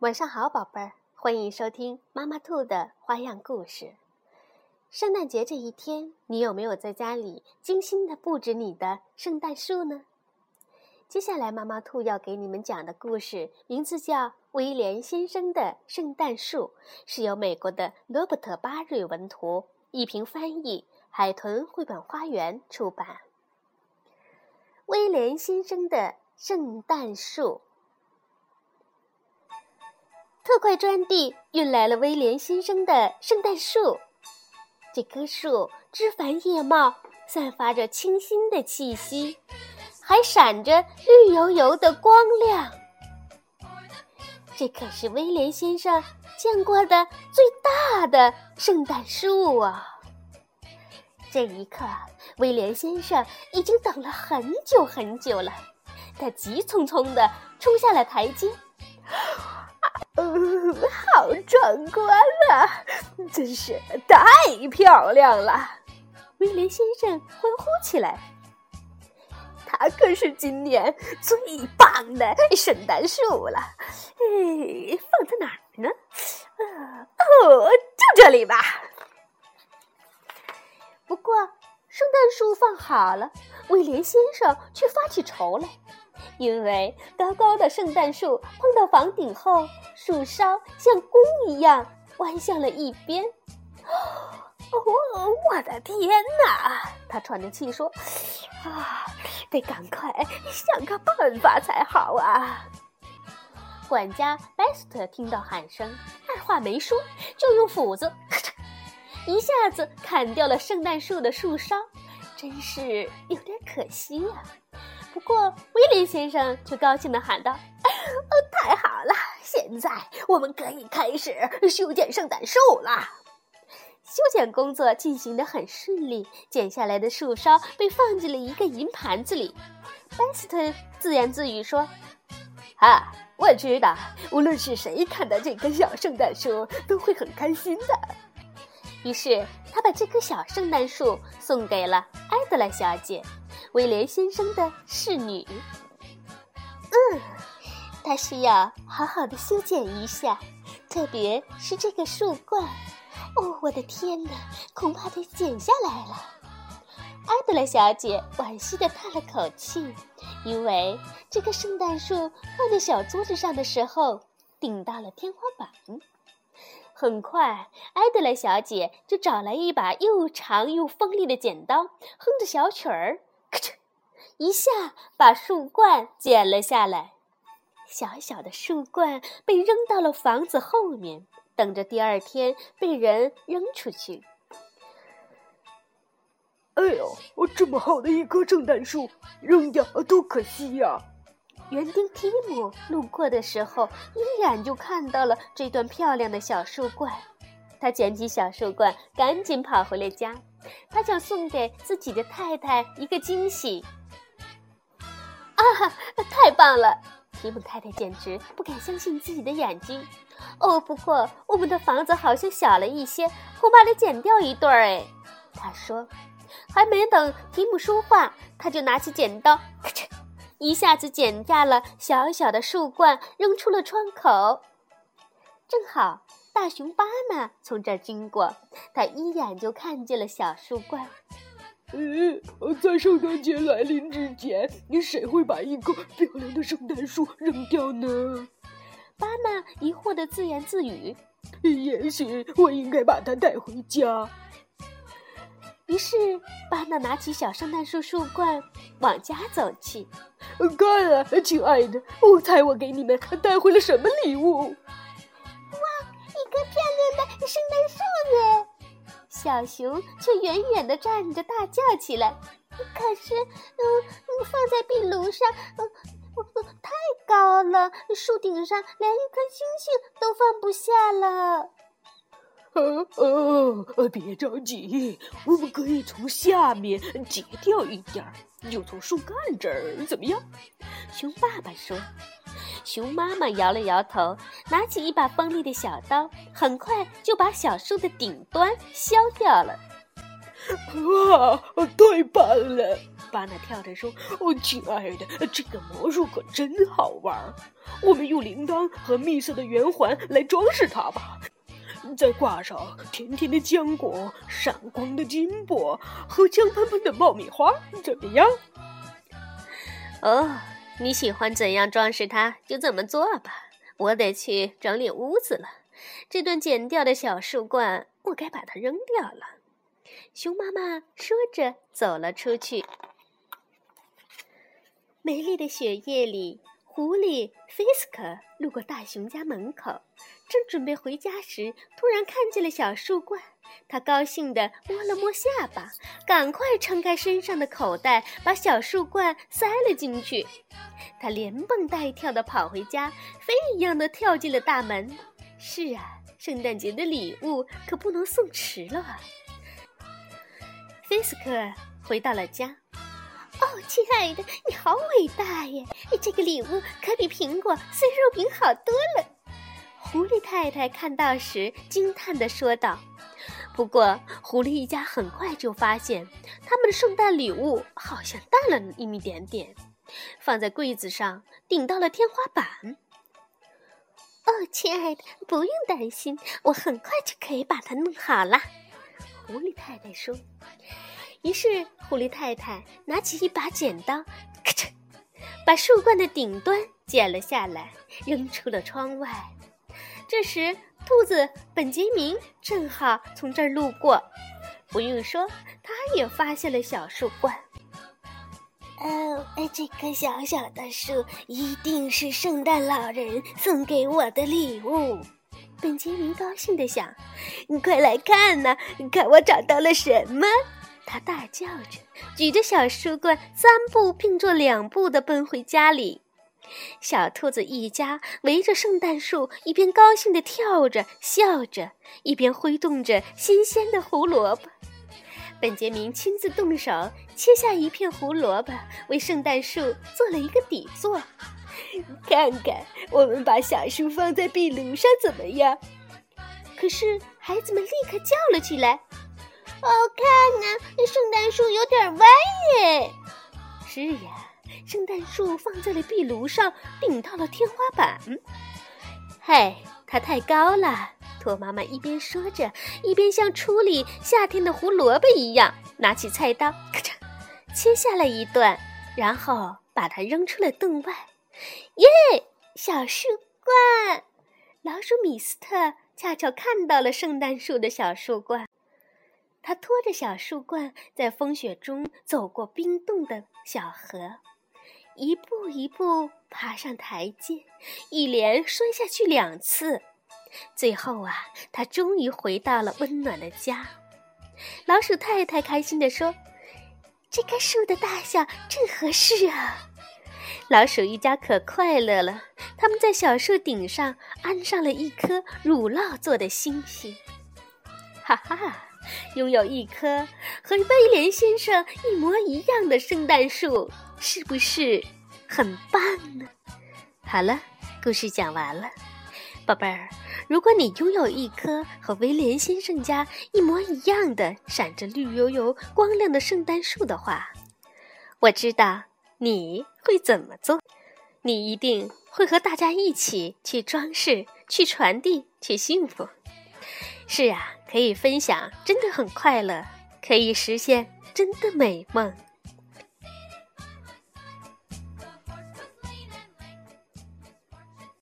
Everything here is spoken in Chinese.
晚上好，宝贝儿，欢迎收听妈妈兔的花样故事。圣诞节这一天，你有没有在家里精心的布置你的圣诞树呢？接下来，妈妈兔要给你们讲的故事名字叫《威廉先生的圣诞树》，是由美国的罗伯特·巴瑞文图，一平翻译，海豚绘本花园出版。威廉先生的圣诞树。特快专递运来了威廉先生的圣诞树。这棵树枝繁叶茂，散发着清新的气息，还闪着绿油油的光亮。这可是威廉先生见过的最大的圣诞树啊！这一刻，威廉先生已经等了很久很久了。他急匆匆地冲下了台阶。嗯，好壮观啊！真是太漂亮了！威廉先生欢呼起来。它可是今年最棒的圣诞树了。哎，放在哪儿呢？哦，就这里吧。不过，圣诞树放好了，威廉先生却发起愁来。因为高高的圣诞树碰到房顶后，树梢像弓一样弯向了一边。哦，我的天哪！他喘着气说：“啊，得赶快想个办法才好啊！”管家贝斯特听到喊声，二话没说，就用斧子咔嚓一下子砍掉了圣诞树的树梢，真是有点可惜啊。不过，威廉先生却高兴地喊道：“ 哦，太好了！现在我们可以开始修剪圣诞树了。”修剪工作进行得很顺利，剪下来的树梢被放进了一个银盘子里。班斯特自言自语说：“啊，我知道，无论是谁看到这棵小圣诞树，都会很开心的。”于是，他把这棵小圣诞树送给了艾德莱小姐。威廉先生的侍女，嗯，他需要好好的修剪一下，特别是这个树冠。哦，我的天哪，恐怕得剪下来了。艾德莱小姐惋惜地叹了口气，因为这棵圣诞树放在小桌子上的时候顶到了天花板。很快，埃德莱小姐就找来一把又长又锋利的剪刀，哼着小曲儿。咔嚓！一下把树冠剪了下来，小小的树冠被扔到了房子后面，等着第二天被人扔出去。哎呦，这么好的一棵圣诞树，扔掉多可惜呀！园丁提姆路过的时候，一眼就看到了这段漂亮的小树冠，他捡起小树冠，赶紧跑回了家。他想送给自己的太太一个惊喜。啊，太棒了！提姆太太简直不敢相信自己的眼睛。哦，不过我们的房子好像小了一些，恐怕得剪掉一对儿。哎，他说。还没等提姆说话，他就拿起剪刀，咔嚓，一下子剪下了小小的树冠，扔出了窗口。正好。大熊巴纳从这儿经过，他一眼就看见了小树冠。呃，在圣诞节来临之前，你谁会把一棵漂亮的圣诞树扔掉呢？巴纳疑惑的自言自语。也许我应该把它带回家。于是，巴纳拿起小圣诞树树冠往家走去。看啊，亲爱的，我猜我给你们带回了什么礼物？哇，一棵漂亮的圣诞树呢？小熊却远远地站着，大叫起来。可是，嗯，放在壁炉上，嗯，太高了，树顶上连一颗星星都放不下了。哦 哦，别着急，我们可以从下面截掉一点儿，就从树干这儿，怎么样？熊爸爸说。熊妈妈摇了摇头，拿起一把锋利的小刀，很快就把小树的顶端削掉了。哇，太棒了！巴纳跳着说：“哦，亲爱的，这个魔术可真好玩！我们用铃铛和蜜色的圆环来装饰它吧，再挂上甜甜的浆果、闪光的金箔和香喷喷的爆米花，怎么样？”哦，你喜欢怎样装饰它就怎么做吧。我得去整理屋子了。这段剪掉的小树冠，我该把它扔掉了。熊妈妈说着走了出去。美丽的雪夜里，狐狸菲斯克路过大熊家门口，正准备回家时，突然看见了小树冠。他高兴地摸了摸下巴，赶快撑开身上的口袋，把小树冠塞了进去。他连蹦带跳地跑回家，飞一样的跳进了大门。是啊，圣诞节的礼物可不能送迟了啊！菲斯克回到了家。亲爱的，你好伟大耶！这个礼物可比苹果碎肉饼好多了。狐狸太太看到时惊叹地说道。不过，狐狸一家很快就发现，他们的圣诞礼物好像淡了那么一点点，放在柜子上顶到了天花板。哦，亲爱的，不用担心，我很快就可以把它弄好了。狐狸太太说。于是，狐狸太太拿起一把剪刀，咔嚓，把树冠的顶端剪了下来，扔出了窗外。这时，兔子本杰明正好从这儿路过，不用说，他也发现了小树冠。哦，这棵小小的树一定是圣诞老人送给我的礼物。本杰明高兴地想：“你快来看呐，看我找到了什么！”他大叫着，举着小树棍，三步并作两步地奔回家里。小兔子一家围着圣诞树，一边高兴地跳着、笑着，一边挥动着新鲜的胡萝卜。本杰明亲自动手切下一片胡萝卜，为圣诞树做了一个底座。看看，我们把小树放在壁炉上怎么样？可是孩子们立刻叫了起来：“好，看呐，这圣诞树有点歪耶！”是呀。圣诞树放在了壁炉上，顶到了天花板。嘿，它太高了！兔妈妈一边说着，一边像处理夏天的胡萝卜一样，拿起菜刀，咔嚓，切下了一段，然后把它扔出了洞外。耶，小树冠！老鼠米斯特恰巧看到了圣诞树的小树冠，他拖着小树冠在风雪中走过冰冻的小河。一步一步爬上台阶，一连摔下去两次，最后啊，他终于回到了温暖的家。老鼠太太开心地说：“这棵树的大小正合适啊！”老鼠一家可快乐了，他们在小树顶上安上了一颗乳酪做的星星。哈哈，拥有一棵和威廉先生一模一样的圣诞树。是不是很棒呢？好了，故事讲完了，宝贝儿。如果你拥有一棵和威廉先生家一模一样的闪着绿油油光亮的圣诞树的话，我知道你会怎么做。你一定会和大家一起去装饰、去传递、去幸福。是啊，可以分享，真的很快乐，可以实现真的美梦。